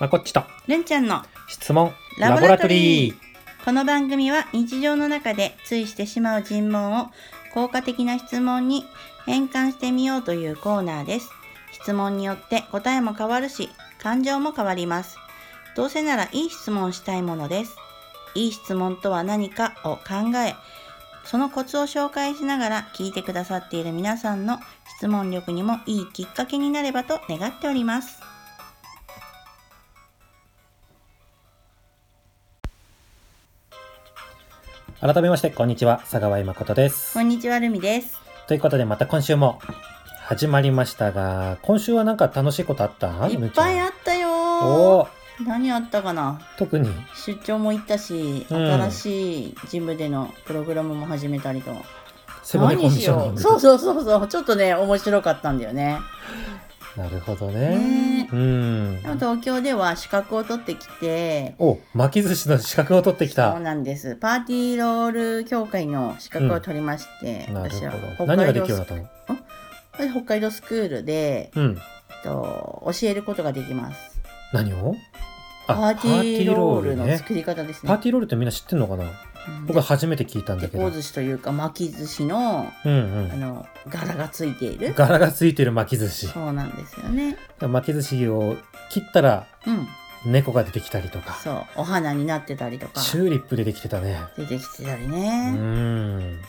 まこっちとるんちゃんの質問ラボラトリーラこの番組は日常の中でついしてしまう尋問を効果的な質問に変換してみようというコーナーです。質問によって答えも変わるし、感情も変わります。どうせならいい質問をしたいものです。いい質問とは何かを考え、そのコツを紹介しながら聞いてくださっている皆さんの質問力にもいいきっかけになればと願っております。改めましてこんにちは佐川井誠です。こんにちは、るみです。ということでまた今週も始まりましたが今週はなんか楽しいことあった？いっぱいあったよ。ー。お。お何あったかな？特に？出張も行ったし、うん。新しいジムでのプログラムも始めたりと。何しよう。そうそうそうそう。ちょっとね面白かったんだよねなるほどね。ね。うん。でも東京では資格を取ってきてお巻き寿司の資格を取ってきそうたなんです。パーティーロール協会の資格を取りまして、なる私はほど何ができるようになったの？私北海道スクールで、うん。と教えることができます。何を？パーティーロールのね。作り方ですね。パーティーロールってみんな知ってんのかな？うん僕は初めて聞いたんだけど。寿司というか巻き寿司のうんうん。あの柄がついている。柄がついてる巻き寿司。そうなんですよね。巻き寿司を切ったらうん。猫が出てきたりとか。そう。お花になってたりとか。チューリップでできてたね。出てきてたりうね、ん。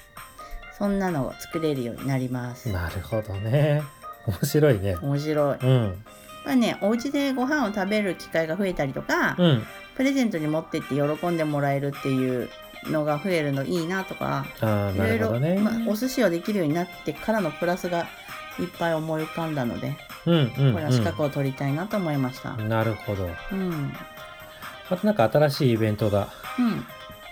そんなのを作れるようになります。なるほどね。面白いね。面白い。うん。まあねお家でご飯を食べる機会が増えたりとか、うん。プレゼントに持ってって喜んでもらえるっていうのが増えるのいいなとかああないろいろ、るほどね、まあ、お寿司をできるようになってからのプラスがいっぱい思い浮かんだのでうんうん、これは資格を取りたいなと思いました。うん、なるほど。うん。またなんか新しいイベントがうん。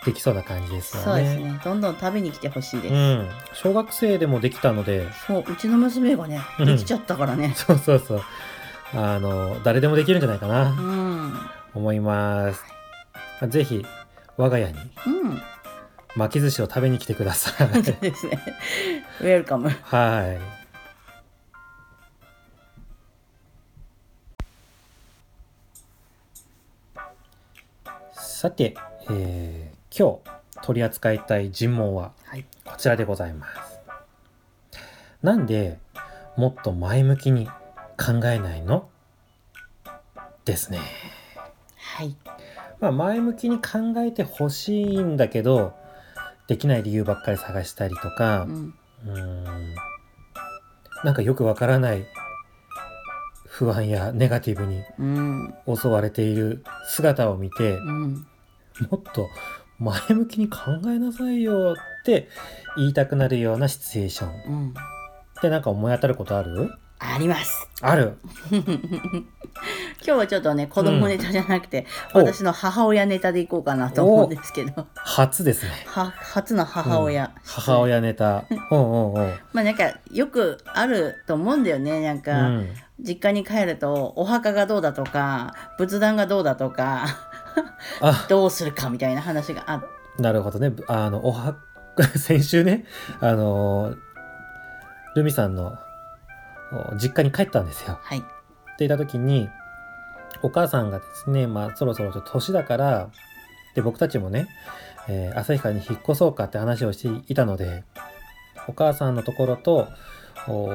できそうな感じですよね。そうですね。どんどん食べに来てほしいです、うん。小学生でもできたので。そううちの娘がねうん。できちゃったからね。そうそうそう。あの誰でもできるんじゃないかうな、ん。思います。ぜひ我が家に。うん。巻き寿司を食べに来てください。そうですね。ウェルカム。はい。さて、えー今日取り扱いたい尋問ははい。こちらでございます。なんでもっと前向きに考えないの？ですね。はいまあ前向きに考えてほしいんだけどできない理由ばっかり探したりとかう、ん。うーん。なんかよくわからない不安やネガティブにうん。襲われている姿を見てうん。もっと前向きに考えなさいよって言いたくなるようなシチュエーション。うん。ってなんか思い当たることある？あります。ある 今日はちょっとね子供ネタじゃなくて、お私の母親ネタでいこうかなと思うんですけど。初ですね。は初の母親、うん。母親ネタ。うんうんう。ん まあなんかよくあると思うんだよね。なんうか、ん。実家に帰るとお墓がどうだとか仏壇がどうだとかあ。どうするかみたいな話があなるほどね。あのおは 先週ねあのルミさんのお実家に帰ったんですよ。はい。っていた時にお母さんがですねまあそろそろちょっと年だからで僕たちもね、えー旭川に引っ越そうかって話をしていたのでお母さんのところとお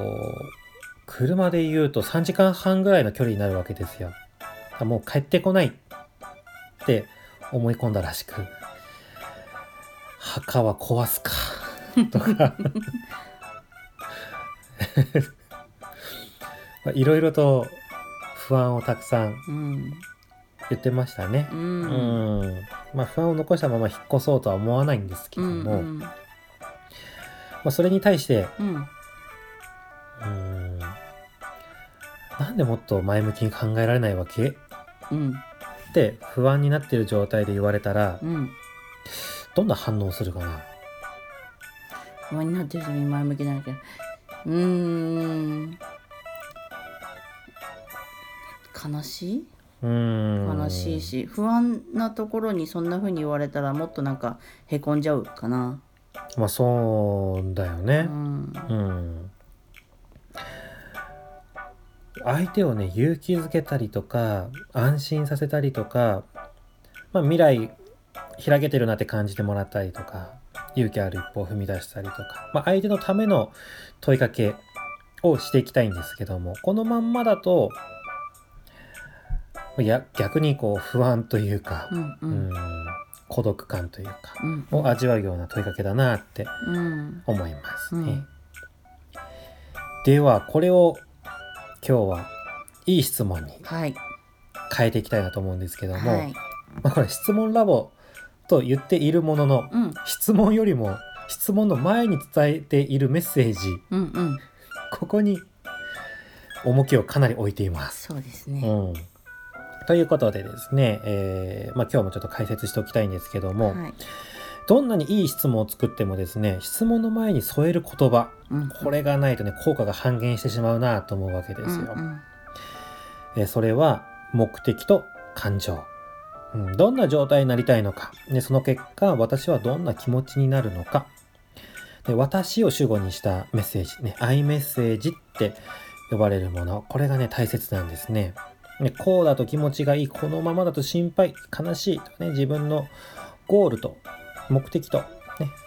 車で言うと3時間半ぐらいの距離になるわけですよ。あもう帰ってこないって思い込んだらしく墓は壊すかとか まあいろいろと不安をたくさんうん。言ってましたね。う。うん。ん、まあ不安を残したまま引っ越そうとは思わないんですけうども、んまあそれに対して、うん。うん、なんでもっと前向きに考えられないわけ？うん。って不安になってる状態で言われたら、うん。どんな反応するかな？不安になってる時に前向きなんだけど。うーん悲しい？うん悲しいし不安なところにそんな風に言われたらもっとなんかへこんじゃうかなまあそうだようね。んうん。相手をね勇気づけたりとか安心させたりとか、まあ、未来開けてるなって感じてもらったりとか勇気ある一歩を踏み出したりとか、まあ、相手のための問いかけをしていきたいんですけどもこのまんまだといや逆にこう不安というか、うんううんん。孤独感というかうん。を味わうような問いかけだなってうん。思いますね。うん。ではこれを今日はいい質問にはい。変えていきたいなと思うんですけども、はい。まあ、これ質問ラボと言っているもののうん。質問よりも質問の前に伝えているメッセージうんうん。ここに重きをかなり置いています。そうですね。うん、ということでですね、えーまあ、今日もちょっと解説しておきたいんですけども、はい。どんなにいい質問を作ってもですね質問の前に添える言葉うん。これがないとね効果が半減してしまうなと思うわけですよ。うんえーそれは目的と感情、うん、どんな状態になりたいのか、ね、その結果私はどんな気持ちになるのか。で私を主語にしたメッセージ、ね、アイメッセージって呼ばれるもの。これがね大切なんですね。ねこうだと気持ちがいいこのままだと心配悲しいとかね自分のゴールと目的と、ね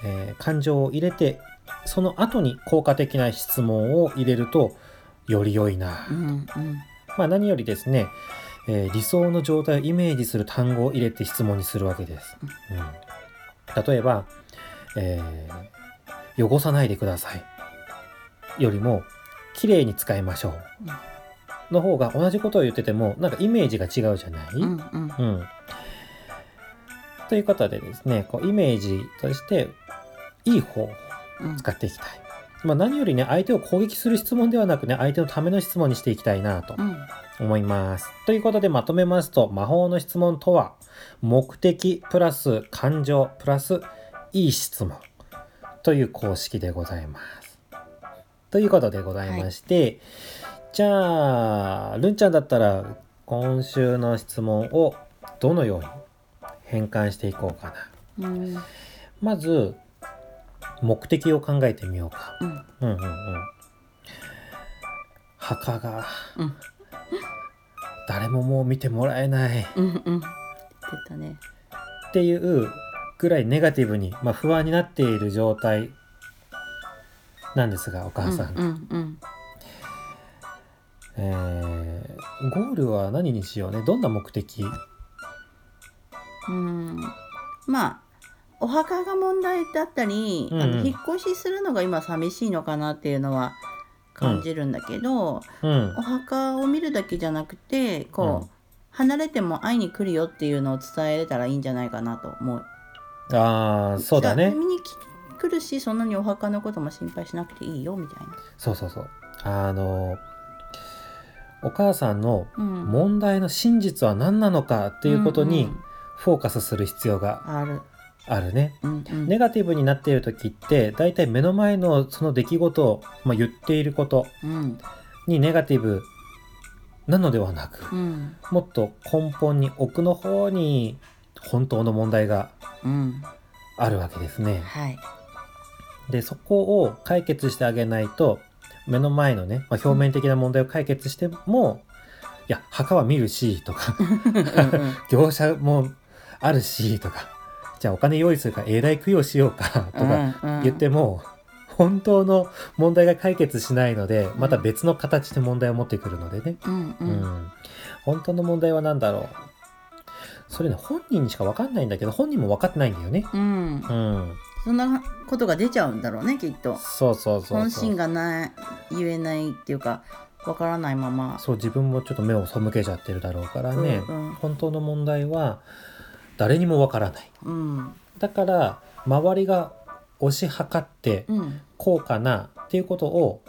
えー感情を入れてその後に効果的な質問を入れるとより良いな、うんうん。まあ、何よりですね、えー理想の状態をイメージする単語を入れて質問にするわけです。うん、例えば、えー汚さないでください」よりも「きれいに使いましょう」の方が同じことを言っててもなんかイメージが違うじゃない、うんうんうん。ということでですねこうイメージとしていい方をうん使っていきたい。まあ、何よりね相手を攻撃する質問ではなくね相手のための質問にしていきたいなとうん思います。ということでまとめますと魔法の質問とは目的プラス感情プラスいい質問という公式でございます。ということでございまして、じゃあるんちゃんだったら今週の質問をどのように変換していこうかな。うんまず目的を考えてみようか。うん。うんうんうん。墓がうん。誰ももう見てもらえない。っうんうん。出たね。ていうぐらいネガティブに、まあ、不安になっている状態なんですがお母さん、うんうんえーゴールは何にしようね？どんな目的？うん。うんまあお墓が問題だったり、あうん。うんの引っ越しするのが今寂しいのかなっていうのは感じるんだけど、うん。お墓を見るだけじゃなくてこう、うん。離れても会いに来るよっていうのを伝えれたらいいんじゃないかなと思う。ああそうだね。見に来来るしそんなにお墓のことも心配しなくていいよみたいな。そうそうそう。あのお母さんのうん、問題の真実は何なのかっていうことにんんフォーカスする必要がある。あるね。うんうんネガティブになっている時って大体目の前のその出来事を、まあ、言っていることうんにネガティブなのではなくうんもっと根本に奥の方に本当の問題がうんあるわけですね。はい。でそこを解決してあげないと目の前のね、まあ、表面的な問題を解決しても、いや墓は見るしとか。うんうん業者もあるしとか。じゃあお金用意するから永代供養しようかとかうんうん。言っても、本当の問題が解決しないのでまた別の形で問題を持ってくるのでね、うんううん。ん本当の問題は何だろう。それね本人にしか分かんないんだけど本人も分かってないんだよね。うん。うん、そんなことが出ちゃうんだろうねきっと。そうそうそう本心がない言えないっていうかわからないまま。そう自分もちょっと目を背けちゃってるだろうからね、うんうん。本当の問題は誰にも分からない。うん。だから周りが推し量ってうん。こうかなっていうことを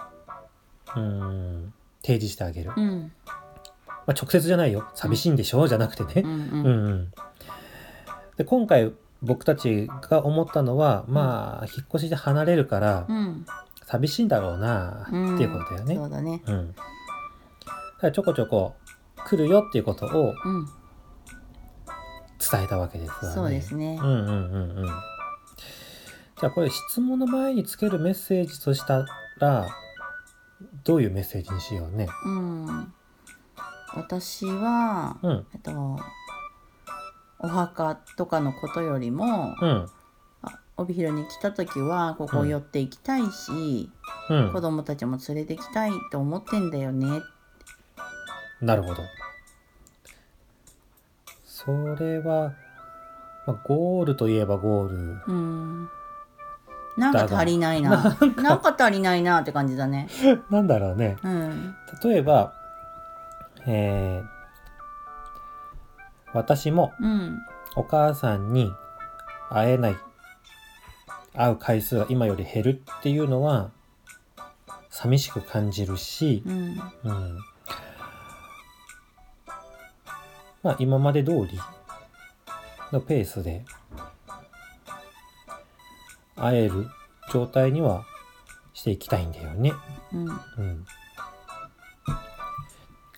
うーん提示してあげる、まうん。あ、直接じゃないよ。寂しいんでしょじゃなくてね、うんうん。うんうん。で今回僕たちが思ったのはまあ引っ越しで離れるからうん寂しいんだろうなっていうことだよね。そうだね。うん、だからちょこちょこ来るよっていうことをうん伝えたわけですわね。そうですねうん。うんうんうん。じゃあこれ質問の前につけるメッセージとしたらどういうメッセージにしようね？うん私は、うんえっとお墓とかのことよりも、うん。あ帯広に来た時はここ寄っていきたいし、うん。子供たちも連れてきたいと思ってんだよね。なるほど。それは、まあ、ゴールといえばゴール。うん。なんか足りないな。なんか足りないなって感じだね。なんだろうね。うん。例えばえー私もうんお母さんに会えない会う回数が今より減るっていうのは寂しく感じるし、うんうん、まあ今まで通りのペースで会える状態にはしていきたいんだよね。うんうん。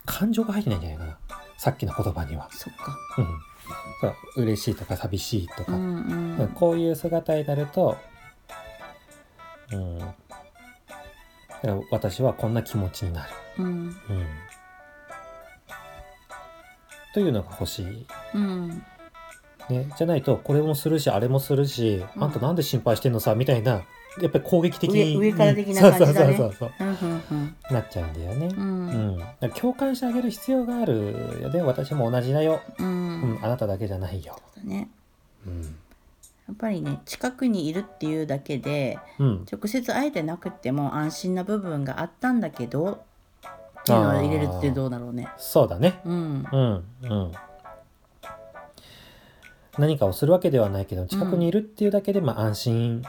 感情が入ってないんじゃないかな。さっきの言葉には。そっかうん。そう嬉しいとか寂しいとか、うんうんこういう姿になると、うん。私はこんな気持ちになる。うんうん。というのが欲しい。うんね。じゃないと、これもするし、あれもするし、うんあんたなんで心配してんのさ、みたいな、やっぱり攻撃的に。上上から的な感じだねそうそうそうそう。うんうんなっちゃうんだよね。ううん共感してあげる必要があるよね。私も同じだよ。ううんん。あなただけじゃないよ。だねうん。やっぱりね近くにいるっていうだけでうん。直接会えてなくっても安心な部分があったんだけどっていうのを入れるってどうだろうねそうだね。うんうん。うん。何かをするわけではないけど、近くにいるっていうだけで、まあ安心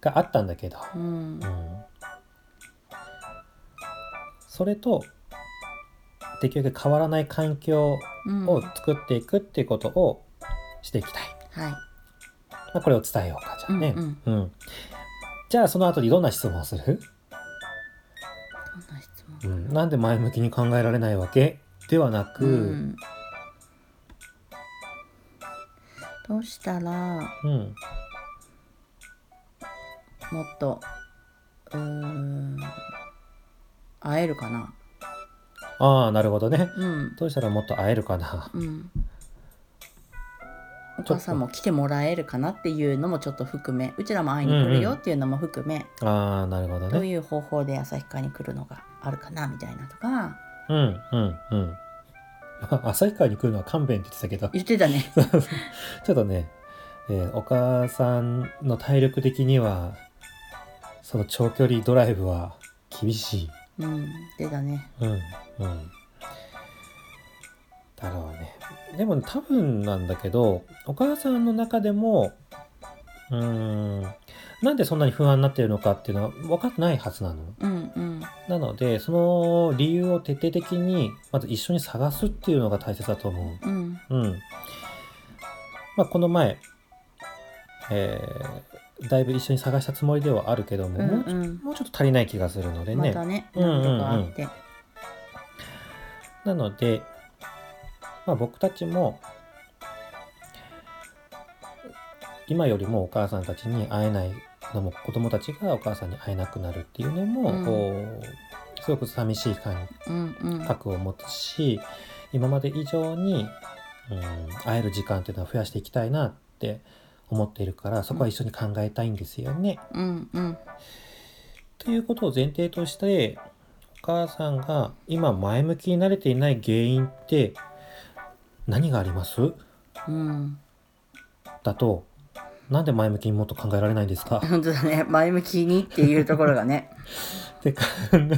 があったんだけど。うんうん。それと、できるだけ変わらない環境うんを作っていくっていうことをしていきたい。はいまあ、これを伝えようか、じゃあね。うんうん。じゃあその後にどんな質問をする、どんな質問？うん、なんで前向きに考えられないわけ？ではなく、うんどうしたらうん、もっとうーん会えるかなああ、なるほどね。うんどうしたらもっと会えるかな。うんお母さんも来てもらえるかなっていうのもちょっと含めうちらも会いに来るよっていうのも含め、ああ、なるほどね。どういう方法で旭川に来るのがあるかなみたいなとかうん、うん、うん。旭川に来るのは勘弁って言ってたけど、言ってたね ちょっとね、えーお母さんの体力的には、その長距離ドライブは厳しい。うん出たねうん、うん。だろうね。でも多分なんだけど、お母さんの中でも、うーん、なんでそんなに不安になってるのかっていうのは分かってないはずなの。うんうんなので、その理由を徹底的に、まず一緒に探すっていうのが大切だと思うんう。うん。まあ、この前、えーだいぶ一緒に探したつもりではあるけども、うんもうちょうんもうちょっと足りない気がするのでね。またねうんうんうん何度かあってなので、まあ、僕たちも今よりもお母さんたちに会えないのも子供たちがお母さんに会えなくなるっていうのも、うん。こうすごく寂しい感うんうん。覚を持つし今まで以上に、うん、会える時間っていうのは増やしていきたいなって思っているからそこは一緒に考えたいんですよね。うんうん。ということを前提としてお母さんが今前向きになれていない原因って何があります？うん。だとなんで前向きにもっと考えられないんですか？本当だね。前向きにっていうところがね。って考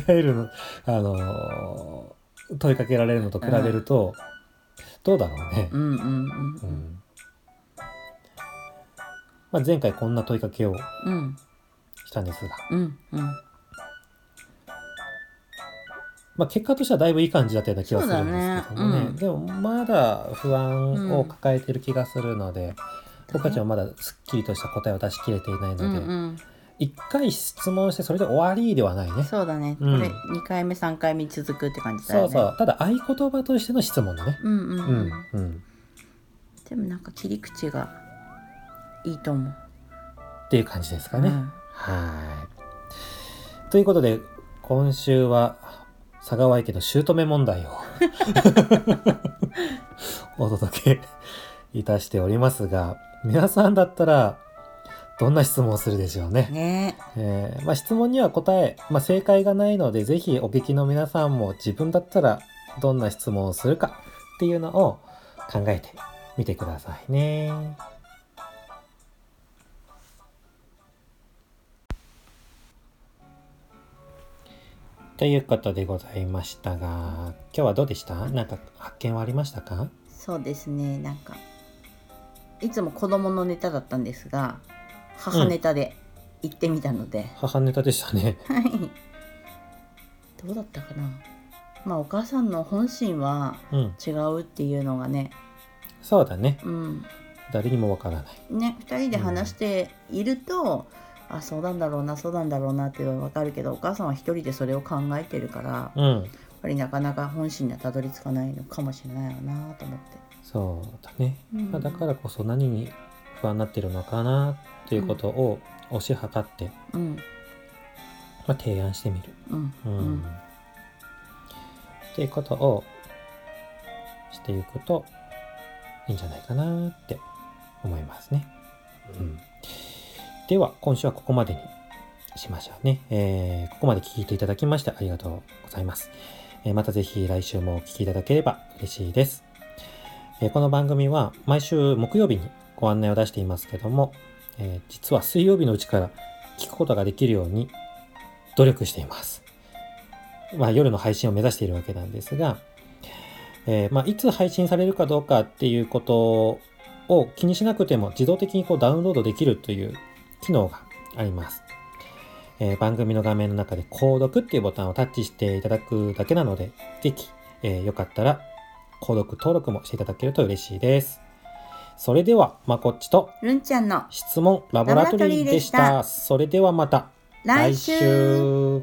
えるのあのー問いかけられるのと比べると、どうだろうね。うんうんうん。うんまあ、前回こんな問いかけをうん。したんですが、うんうん。まあ、結果としてはだいぶいい感じだったような気がするんですけどもねね。うん。でもまだ不安を抱えてる気がするので、僕たちはまだすっきりとした答えを出し切れていないので、うんうん。一回質問してそれで終わりではないね。そうだね、うん。これ2回目3回目に続くって感じだよね。そうそう。ただ合言葉としての質問だね。うんうんうん、うん。うん。でもなんか切り口がいいと思うっていう感じですかね。うんはい。ということで、今週は佐川池の姑問題を お届けいたしておりますが皆さんだったらどんな質問をするでしょうね。ねえーまあ、質問には答え、まあ、正解がないのでぜひお聞きの皆さんも自分だったらどんな質問をするかっていうのを考えてみてくださいね。ということでございましたが今日はどうでした？なんか発見はありましたか？そうですね。なんかいつも子供のネタだったんですが母ネタで行ってみたので、母ネタでしたね。はい。どうだったかな？まあお母さんの本心はうん、違うっていうのがね。そうだね。うん。誰にもわからない。ね2人で話していると、あそうなんだろうなそうなんだろうなっていうのは分かるけどお母さんは一人でそれを考えてるからやっうん、ぱりなかなか本心にはたどり着かないのかもしれないよなと思って。そうだね。うんまあ、だからこそ何に不安になってるのかなっていうことを推し量って、うんまあ、提案してみる。うんううんんっていうことをしていくといいんじゃないかなって思いますね。うん、では今週はここまでにしましょうね、えーここまで聞いていただきましてありがとうございます。えーまたぜひ来週もお聞きいただければ嬉しいです。えーこの番組は毎週木曜日にご案内を出していますけども、えー実は水曜日のうちから聞くことができるように努力しています。まあ、夜の配信を目指しているわけなんですが、えーまあ、いつ配信されるかどうかっていうことを気にしなくても自動的にこうダウンロードできるという機能があります。えー番組の画面の中で購読っていうボタンをタッチしていただくだけなので、ぜひ、えーよかったら購読登録もしていただけると嬉しいです。それでは、まこっちとるんちゃんの質問ラボラトリーでした。それではまた来週